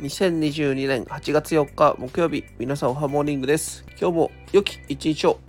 2022年8月4日木曜日、皆さんおはモーニングです。今日も良き一日を